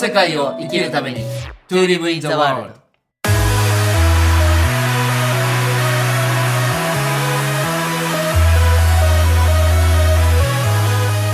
世界を生きるために。To live in the world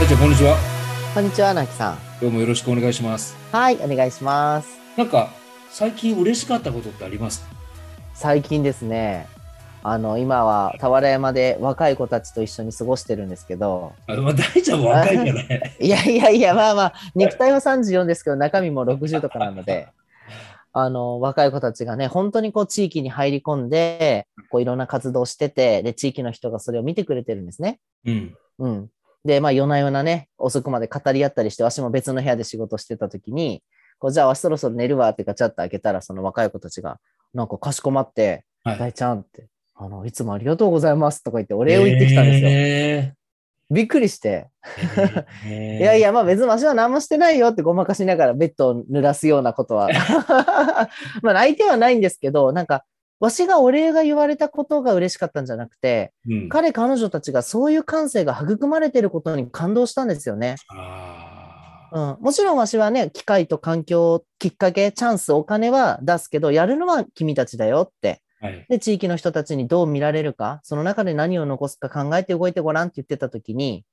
大ちゃんこんにちは。こんにちは、なきさん。どうもよろしくお願いします。はい、お願いします。なんか最近嬉しかったことってあります最近ですね、あの、今は俵山で若い子たちと一緒に過ごしてるんですけど、あまあ大ちゃんも若いね。いやいやいや、まあまあ、肉体は34ですけど、中身も60とかなので、あの、若い子たちがね、本当にこう地域に入り込んで、こういろんな活動をしてて、で、地域の人がそれを見てくれてるんですね。うん。うん。で、まあ、夜な夜なね、遅くまで語り合ったりして、わしも別の部屋で仕事してた時に、こう、じゃあ、わしそろそろ寝るわってガチャッと開けたら、その若い子たちが、なんかかしこまって、はい。大ちゃんって、あの、いつもありがとうございますとか言って、お礼を言ってきたんですよ。えびっくりして、ーえー いやいや、まあ別にわしは何もしてないよってごまかしながらベッドを濡らすようなことは。まあ泣いてはないんですけど、なんか、わしがお礼が言われたことが嬉しかったんじゃなくて、うん、彼、彼女たちがそういう感性が育まれてることに感動したんですよね。あうん、もちろんわしはね、機会と環境、きっかけ、チャンス、お金は出すけど、やるのは君たちだよって。ーはい。で、地域の人たちにどう見られるか、その中で何を残すか考えて動いてごらんって言ってた時に、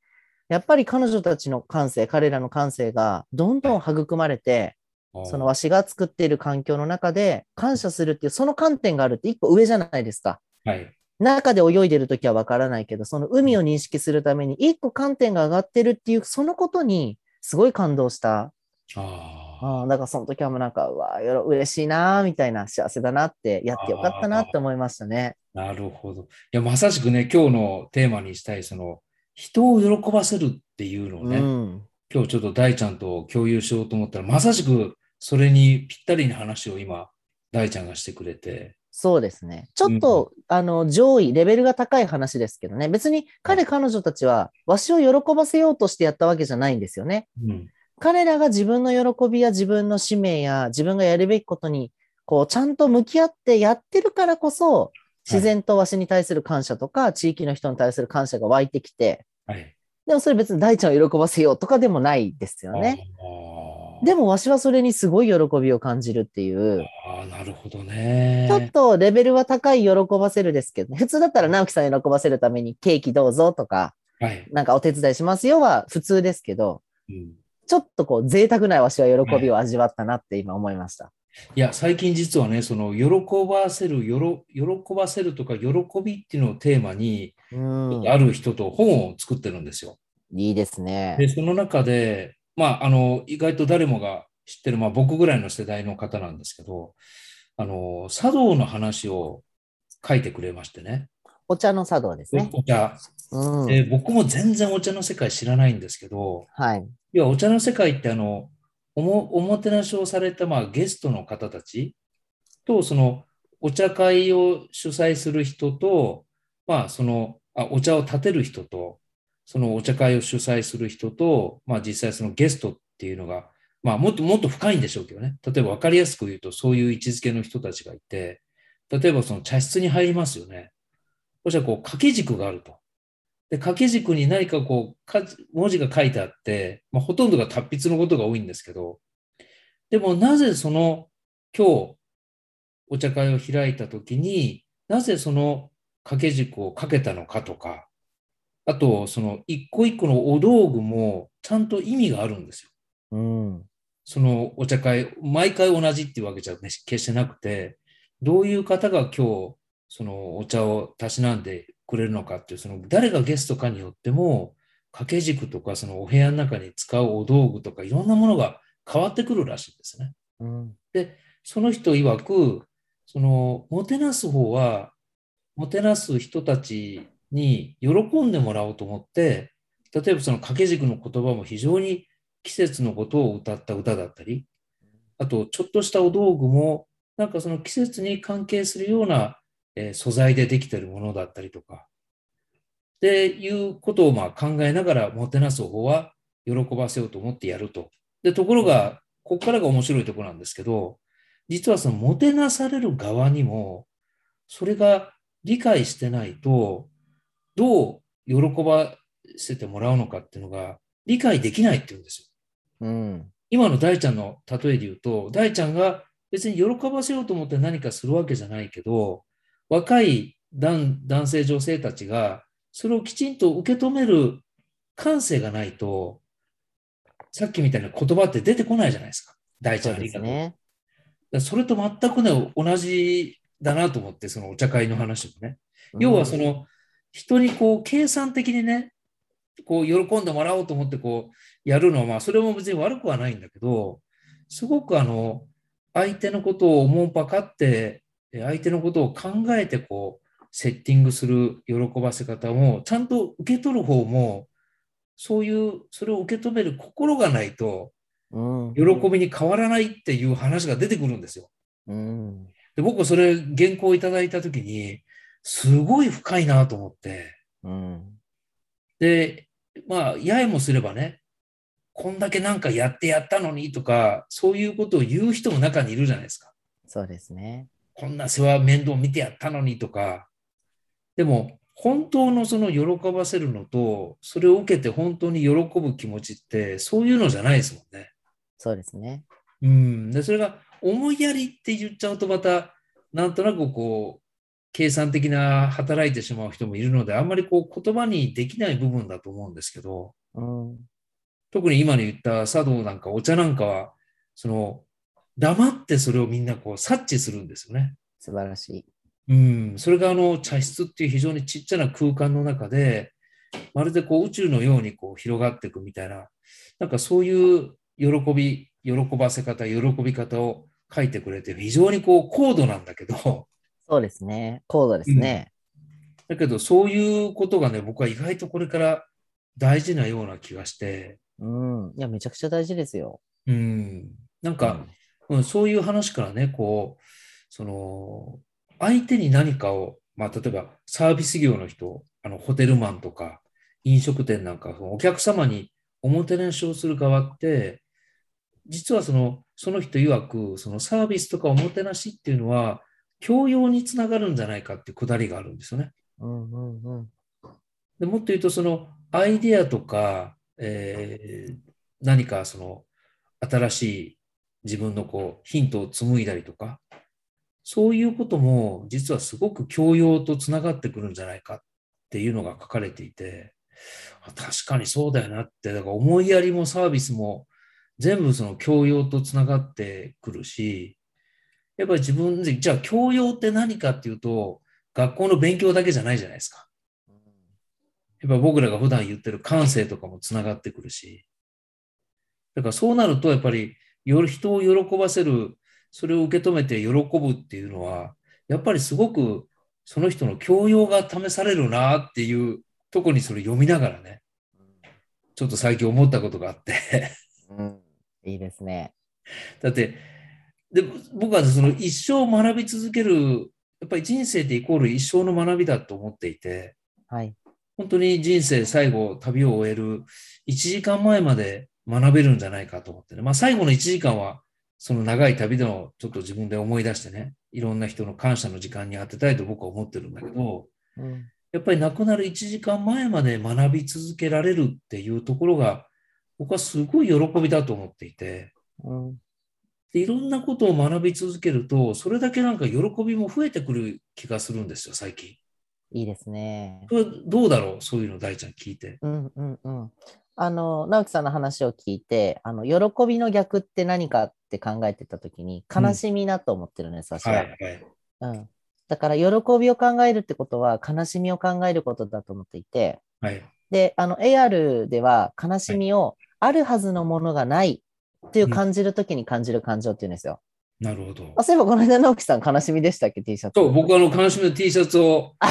やっぱり彼女たちの感性、彼らの感性がどんどん育まれて、そのわしが作っている環境の中で感謝するっていう、その観点があるって一個上じゃないですか。はい。中で泳いでるときはわからないけど、その海を認識するために一個観点が上がってるっていう、そのことにすごい感動した。あああだからその時はもうなんか、うわあ、よろ嬉しいなーみたいな、幸せだなって、やってよかったなって思いましたね。ーなるほどいやまさしくね今日のテーマにしたいその人を喜ばせるっていうのをね、うん。今日ちょっと大ちゃんと共有しようと思ったらまさしくそれにぴったりな話を今大ちゃんがしてくれてそうですね。ちょっと、あの、上位、レベルが高い話ですけどね。別に彼、彼女たちは、わしを喜ばせようとしてやったわけじゃないんですよね。うん彼らが自分の喜びや自分の使命や自分がやるべきことに、こう、ちゃんと向き合ってやってるからこそ、自然とわしに対する感謝とか、地域の人に対する感謝が湧いてきて、はい。でもそれ別に大ちゃんを喜ばせようとかでもないですよね。でもわしはそれにすごい喜びを感じるっていう、あーなるほどね。ちょっとレベルは高い喜ばせるですけどね、普通だったら直樹さん喜ばせるためにケーキどうぞとか、はい、なんかお手伝いしますよは普通ですけど、うんちょっとこう贅沢なわしは喜びを味わったなって今思いました。いや、最近実はね、その喜ばせる、よろ喜ばせるとか、喜びっていうのをテーマに、うん。ある人と本を作ってるんですよ。いいですね。で、その中で、まあ、あの、意外と誰もが知ってる、まあ、僕ぐらいの世代の方なんですけど、あの、茶道の話を書いてくれましてね。お茶の茶道ですね。お茶。うん。で僕も全然お茶の世界知らないんですけど、はい。要はお茶の世界ってあのおもおもてなしをされたまあゲストの方たちとそのお茶会を主催する人と、まあ、そのあお茶を立てる人とそのお茶会を主催する人と、まあ、実際そのゲストっていうのが、まあ、もっともっと深いんでしょうけどね例えば分かりやすく言うとそういう位置づけの人たちがいて例えばその茶室に入りますよねそしたらこう掛け軸があると。で掛け軸に何かこうか文字が書いてあって、まあ、ほとんどが達筆のことが多いんですけど、でもなぜその今日お茶会を開いたときになぜその掛け軸をかけたのかとか、あとその一個一個のお道具もちゃんと意味があるんですよ。うん。そのお茶会、毎回同じっていうわけじゃ決してなくて、どういう方が今日そのお茶をたしなんでくれるのかっていう、その誰がゲストかによっても、掛け軸とかそのお部屋の中に使うお道具とかいろんなものが変わってくるらしいんですね。うん。その人曰く、そのもてなす方は、もてなす人たちに喜んでもらおうと思って、例えばその掛け軸の言葉も非常に季節のことを歌った歌だったり、あとちょっとしたお道具も、なんかその季節に関係するような、えー素材でできているものだったりとか、っていうことをまあ考えながらもてなす方は喜ばせようと思ってやると。で、ところが、ここからが面白いところなんですけど、実はそのもてなされる側にも、それが理解してないと、どう喜ばせてもらうのかっていうのが理解できないっていうんですよ。うん。今の大ちゃんの例えで言うと、大ちゃんが別に喜ばせようと思って何かするわけじゃないけど、若い男男性、女性たちが、それをきちんと受け止める感性がないと、さっきみたいな言葉って出てこないじゃないですか。大ちそうでゃんありがとう。すね。それと全くね、同じだなと思って、そのお茶会の話もね。要はその、人にこう、計算的にね、こう、喜んでもらおうと思ってこう、やるのは、まあ、それも別に悪くはないんだけど、すごくあの、相手のことを思うばかって、え相手のことを考えてこう、セッティングする喜ばせ方も、ちゃんと受け取る方も、そういう、それを受け止める心がないと、うん、喜びに変わらないっていう話が出てくるんですよ。うん。で、僕それ原稿いただいたときに、すごい深いなと思って、うん。で、まあ、ややもすればね、こんだけなんかやってやったのにとか、そういうことを言う人も中にいるじゃないですか。そうですね。こんな世話面倒見てやったのにとか。でも、本当のその喜ばせるのと、それを受けて本当に喜ぶ気持ちって、そういうのじゃないですもんね。そうですね。うん。で、それが思いやりって言っちゃうとまた、なんとなくこう、計算的な働いてしまう人もいるので、あんまりこう言葉にできない部分だと思うんですけど、うん。特に今に言った茶道なんかお茶なんかは、その、黙ってそれをみんなこう察知するんですよね。素晴らしい。うん。それがあの茶室っていう非常にちっちゃな空間の中で、まるでこう宇宙のようにこう広がっていくみたいな、なんかそういう喜び、喜ばせ方、喜び方を書いてくれて、非常にこう高度なんだけど、そうですね。高度ですね。だけどそういうことがね、僕は意外とこれから大事なような気がして、うん。いや、めちゃくちゃ大事ですよ。うん。なんか、うん、そういう話からね、こう、その、相手に何かを、まあ、例えばサービス業の人、あの、ホテルマンとか、飲食店なんか、そのお客様におもてなしをする側って、実はその、その人曰く、そのサービスとかおもてなしっていうのは、教養につながるんじゃないかっていうくだりがあるんですよね。うんうんうん。でもっと言うと、そのアイデアとか、えー何かその新しい自分のこうヒントを紡いだりとか、そういうことも実はすごく教養とつながってくるんじゃないかっていうのが書かれていて、確かにそうだよなって、だから思いやりもサービスも全部その教養とつながってくるし、やっぱり自分で、じゃあ教養って何かっていうと、学校の勉強だけじゃないじゃないですか。やっぱ僕らが普段言ってる感性とかもつながってくるし、だからそうなると、やっぱり人を喜ばせる、それを受け止めて喜ぶっていうのは、やっぱりすごくその人の教養が試されるなっていうとこにそれ読みながらね、ちょっと最近思ったことがあって、うん。いいですね。だって、で僕はその一生学び続ける、やっぱり人生ってイコール一生の学びだと思っていて、はい。本当に人生最後、旅を終える1時間前まで学べるんじゃないかと思ってね。まあ最後の1時間は、その長い旅でもちょっと自分で思い出してね、いろんな人の感謝の時間に当てたいと僕は思ってるんだけど、うん。やっぱり亡くなる1時間前まで学び続けられるっていうところが、僕はすごい喜びだと思っていて、うん。でいろんなことを学び続けると、それだけなんか喜びも増えてくる気がするんですよ、最近。いいですね。どうだろう？そういうの大ちゃん聞いて。うんうんうん。あの、直樹さんの話を聞いて、あの、喜びの逆って何かって考えてたときに、悲しみだと思ってるんです、私は。はい、はい。うん。だから、喜びを考えるってことは、悲しみを考えることだと思っていて、はい。で、あの、AR では、悲しみをあるはずのものがないっていう感じるときに感じる感情っていうんですよ。なるほど。あ、そういえば、この間、直樹さん、悲しみでしたっけ、T シャツ。そう、僕はあの、悲しみの T シャツを、あ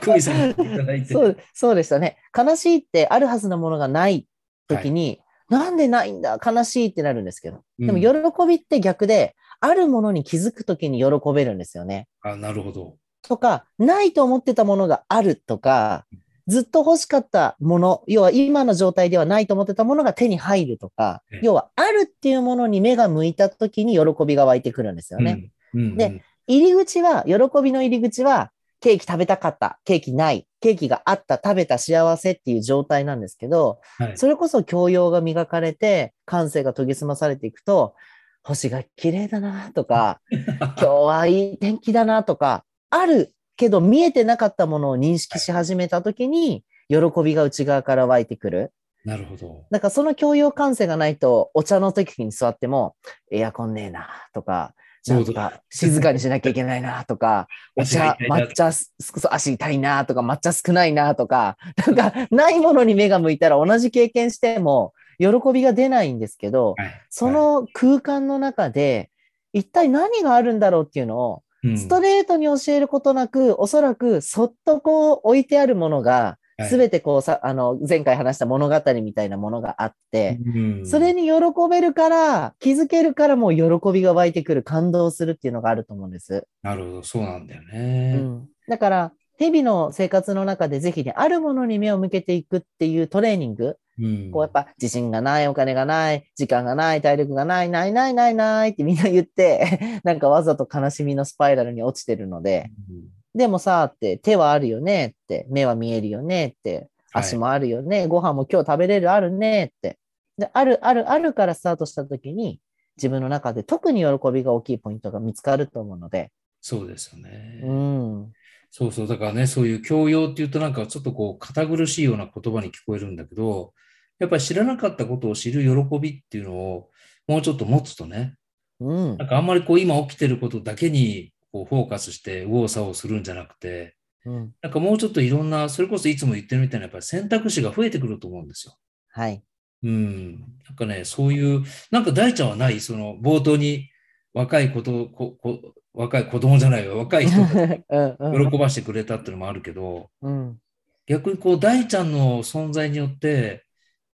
久美さんにいただいて。そう、そうでしたね。悲しいってあるはずのものがないときに、なんでないんだ？悲しいってなるんですけど。でも、うん喜びって逆で、あるものに気づくときに喜べるんですよね。あ、なるほど。とか、ないと思ってたものがあるとか、ずっと欲しかったもの、要は今の状態ではないと思ってたものが手に入るとかええ、要はあるっていうものに目が向いたときに喜びが湧いてくるんですよね。うん。うんで入り口は、喜びの入り口は、ケーキ食べたかった、ケーキない。ケーキがあった、食べた幸せっていう状態なんですけど、はい。それこそ教養が磨かれて、感性が研ぎ澄まされていくと、星が綺麗だなとか、今日はいい天気だなとか、あるけど見えてなかったものを認識し始めたときに、喜びが内側から湧いてくる。なるほど。だからその教養感性がないと、お茶の時に座っても、エアコンねえなとか、なんか静かにしなきゃいけないなとか、お茶、抹茶足痛いなとか、抹茶少ないなとか、なんかないものに目が向いたら同じ経験しても、喜びが出ないんですけど、はい。その空間の中で、一体何があるんだろうっていうのを、うん、ストレートに教えることなく、おそらくそっとこう置いてあるものが、はいすべてこうさ、あの、前回話した物語みたいなものがあって、うんそれに喜べるから、気づけるからもう喜びが湧いてくる、感動するっていうのがあると思うんです。なるほど、そうなんだようね。ん。だから、日々の生活の中でぜひね、あるものに目を向けていくっていうトレーニング、うん。こうやっぱ自信がない、お金がない、時間がない、体力がない、ないないないないってみんな言って、なんかわざと悲しみのスパイラルに落ちてるので、うんでもさ、って手はあるよねって、目は見えるよねって、はい足もあるよね、ご飯も今日食べれるあるねって。で、あるあるあるからスタートした時に、自分の中で特に喜びが大きいポイントが見つかると思うので、そうですよね。うん。そうそう。だからね、そういう教養っていうとなんかちょっとこう堅苦しいような言葉に聞こえるんだけど、やっぱり知らなかったことを知る喜びっていうのをもうちょっと持つとね、うんなん。かあんまりこう今起きてることだけにこうフォーカスして右往左往するんじゃなくて、うん。なんかもうちょっといろんな、それこそいつも言ってるみたいなやっぱり選択肢が増えてくると思うんですよ。はい。うん。なんかね、そういう、なんか大ちゃんはないその冒頭に若いこと、ここ若い子供じゃないよ、若い人 喜ばしてくれたっていうのもあるけど、うん。逆にこう大ちゃんの存在によって、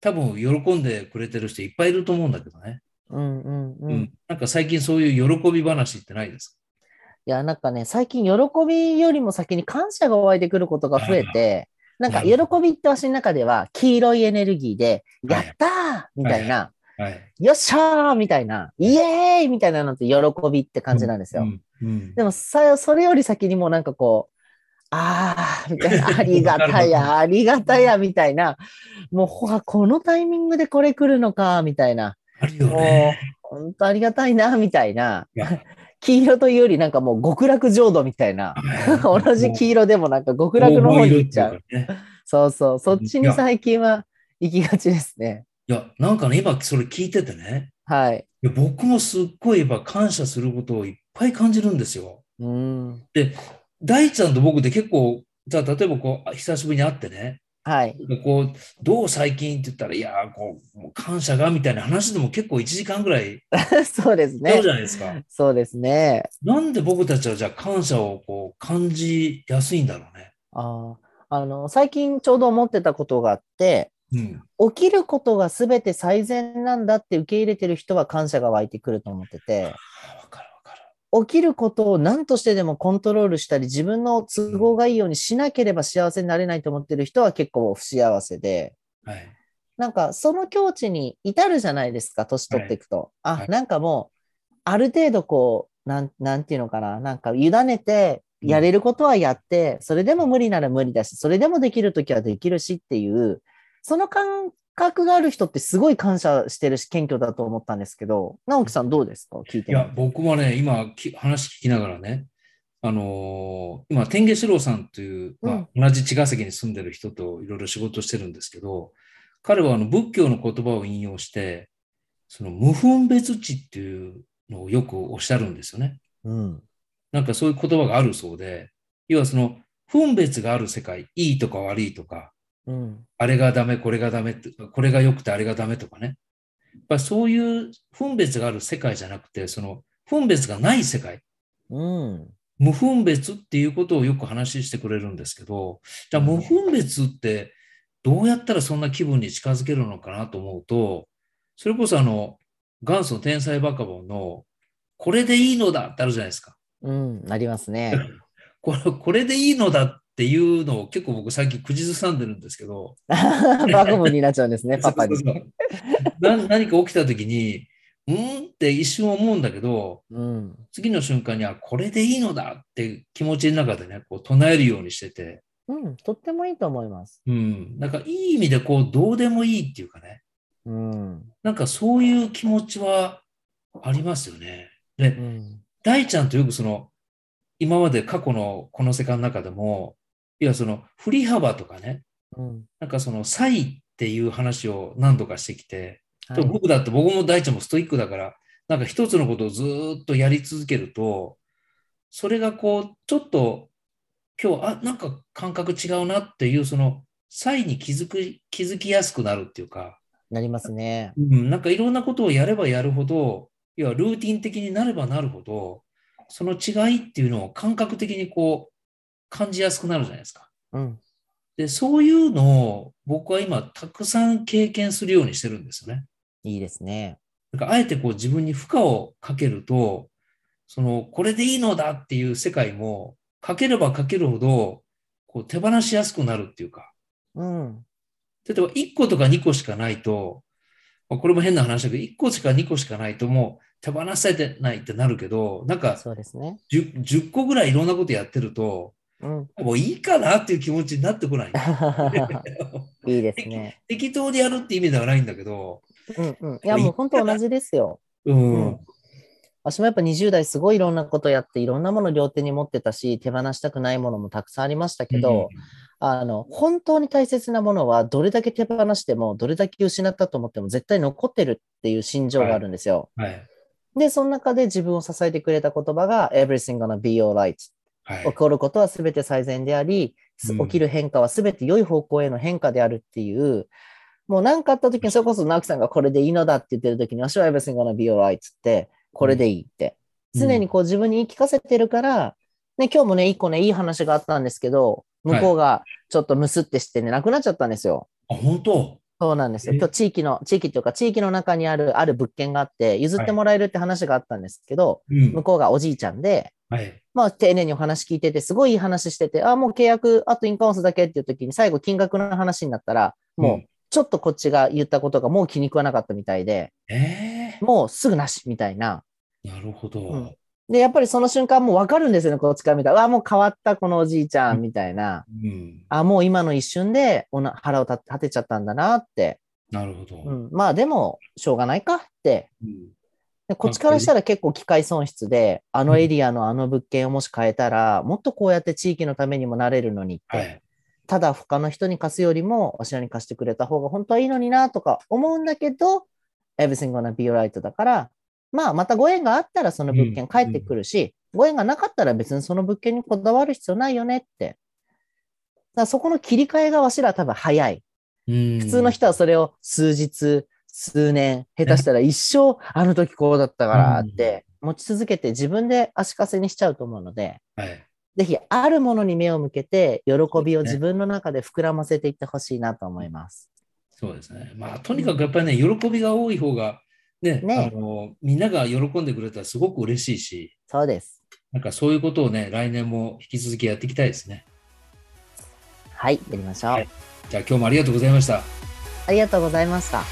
多分喜んでくれてる人いっぱいいると思うんだけどね。うんうんう。うんん。なんか最近そういう喜び話ってないですいや、なんかね、最近喜びよりも先に感謝が湧いてくることが増えて、なんか喜びって私の中では黄色いエネルギーで、はいやったーみたいな。よっしゃーみたいな、イエーイみたいなのって喜びって感じなんですよ。でもさ、それより先にもうなんかこう、あーみたいな、ありがたや、ありがたや、みたいな、もうこのタイミングでこれ来るのか、みたいな、あるよもうね。、本当ありがたいな、みたいな。黄色というよりなんかもう極楽浄土みたいな。同じ黄色でもなんか極楽の方に行っちゃう。そうそう。そっちに最近は行きがちですね。いや、なんかね、今それ聞いててね、はい。いや僕もすっごいやっぱ感謝することをいっぱい感じるんですよ。うん。大ちゃんと僕で結構、じゃあ例えばこう、久しぶりに会ってね、はい。こう、どう最近って言ったら、いやー、こう、もう感謝がみたいな話でも結構1時間ぐらい そうですねやるじ。ゃないですか。そうですね。なんで僕たちはじゃあ感謝をこう感じやすいんだろうね。あああの、最近ちょうど思ってたことがあって、うん。起きることが全て最善なんだって受け入れてる人は感謝が湧いてくると思ってて。起きることを何としてでもコントロールしたり、自分の都合がいいようにしなければ幸せになれないと思ってる人は結構不幸せで、はい。なんかその境地に至るじゃないですか、年取っていくと。あ、はいなんかもう、ある程度こう、なん、なんていうのかな、なんか委ねて、やれることはやって、それでも無理なら無理だし、それでもできるときはできるしっていう、その感覚がある人ってすごい感謝してるし、謙虚だと思ったんですけど、直樹さんどうですか？聞いていや、僕もね、今き話聞きながらね、あのー今、天下四郎さんという、まあ、同じ茅ヶ崎に住んでる人といろいろ仕事してるんですけど、彼はあの仏教の言葉を引用して、その無分別知っていうのをよくおっしゃるんですよね。うん。なんかそういう言葉があるそうで、要はその分別がある世界、いいとか悪いとか、うん。あれがダメ、これがダメって、これが良くてあれがダメとかね。やっぱそういう分別がある世界じゃなくて、その分別がない世界、うん。無分別っていうことをよく話してくれるんですけど、じゃあ無分別ってどうやったらそんな気分に近づけるのかなと思うと、それこそあの、元祖天才バカボンの、これでいいのだってあるじゃないですか。うん。ありますね。これこれでいいのだっていうのを結構僕最近口ずさんでるんですけど、バカボンになっちゃうんですね、パパに何か起きた時に、うんって一瞬思うんだけど、うん。次の瞬間にはこれでいいのだって気持ちの中でね、こう唱えるようにしてて、うん、とってもいいと思います。うん。なんかいい意味でこう、どうでもいいっていうかね。うん。なんかそういう気持ちはありますよね。で、うん。大ちゃんとよくその、今まで過去のこの世界の中でも、いや、その、振り幅とかね、うん。なんかその、差異っていう話を何度かしてきて、はい僕だって僕も大ちゃんもストイックだから、なんか一つのことをずーっとやり続けると、それがこう、ちょっと、今日、あ、なんか感覚違うなっていう、その、差異に気づく、気づきやすくなるっていうか、なりますね。うん、なんかいろんなことをやればやるほど、要はルーティン的になればなるほど、その違いっていうのを感覚的にこう感じやすくなるじゃないですか。うん。で、そういうのを僕は今たくさん経験するようにしてるんですよね。いいですね。だからあえてこう自分に負荷をかけると、そのこれでいいのだっていう世界もかければかけるほどこう手放しやすくなるっていうか、うん。例えば1個とか2個しかないと、まあこれも変な話だけど、1個しか2個しかないともう手放されてないってなるけど、なんかそうですね。10, 10個ぐらいいろんなことやってると、うん。もういいかなっていう気持ちになってこない。いいですね。適当にやるって意味ではないんだけど、うんうん。いや、もう本当同じですよ。うん。うん私もやっぱ20代すごいいろんなことやっていろんなもの両手に持ってたし手放したくないものもたくさんありましたけど、あの本当に大切なものはどれだけ手放してもどれだけ失ったと思っても絶対残ってるっていう心情があるんですよ。うんはい。で、その中で自分を支えてくれた言葉が Everything gonna be alright はい。起こることは全て最善であり、起きる変化は全て良い方向への変化であるっていう、もう何かあった時に、それこそ直樹さんがこれでいいのだって言ってる時に、私は everything gonna be alright っつって、これでいいって。うん常にこう自分に言い聞かせてるから、ね、今日もね、一個ね、いい話があったんですけど、向こうがちょっとムスってしてね、亡くなっちゃったんですよ。あ、本当？そうなんですよ。え？今日地域の、地域というか地域の中にある、ある物件があって、譲ってもらえるって話があったんですけど、うん向。こうがおじいちゃんで、はい。まあ、丁寧にお話聞いてて、すごいいい話してて、あ、もう契約、あとインカウンスだけっていう時に、最後金額の話になったら、もう、うんちょっとこっちが言ったことがもう気に食わなかったみたいで、えもうすぐなしみたいな。えなるほど。うんで、やっぱりその瞬間もうわかるんですよね、こっちから見たら。うわ、もう変わった、このおじいちゃん、みたいな。うん。あ、もう今の一瞬でおな腹を立立てちゃったんだなって。なるほど。うん、まあでも、しょうがないかって。うんでこっちからしたら結構機械損失で、あのエリアのあの物件をもし変えたら、もっとこうやって地域のためにもなれるのにって。はい。ただ他の人に貸すよりも、わしらに貸してくれた方が本当はいいのになとか思うんだけど、everything gonna be alright だから、まあまたご縁があったらその物件返ってくるし、ご縁がなかったら別にその物件にこだわる必要ないよねって。だそこの切り替えがわしら多分早い。普普通の人はそれを数日、数年、下手したら一生、あの時こうだったからって持ち続けて自分で足かせにしちゃうと思うので、はい。ぜひ、あるものに目を向けて、喜びを自分の中で膨らませていってほしいなと思います。そうですね。まあ、とにかくやっぱりね、喜びが多い方が、ね、ねあの、みんなが喜んでくれたらすごく嬉しいし、そうです。なんかそういうことをね、来年も引き続きやっていきたいですね。はい、やりましょう。はいじゃあ今日もありがとうございました。ありがとうございました。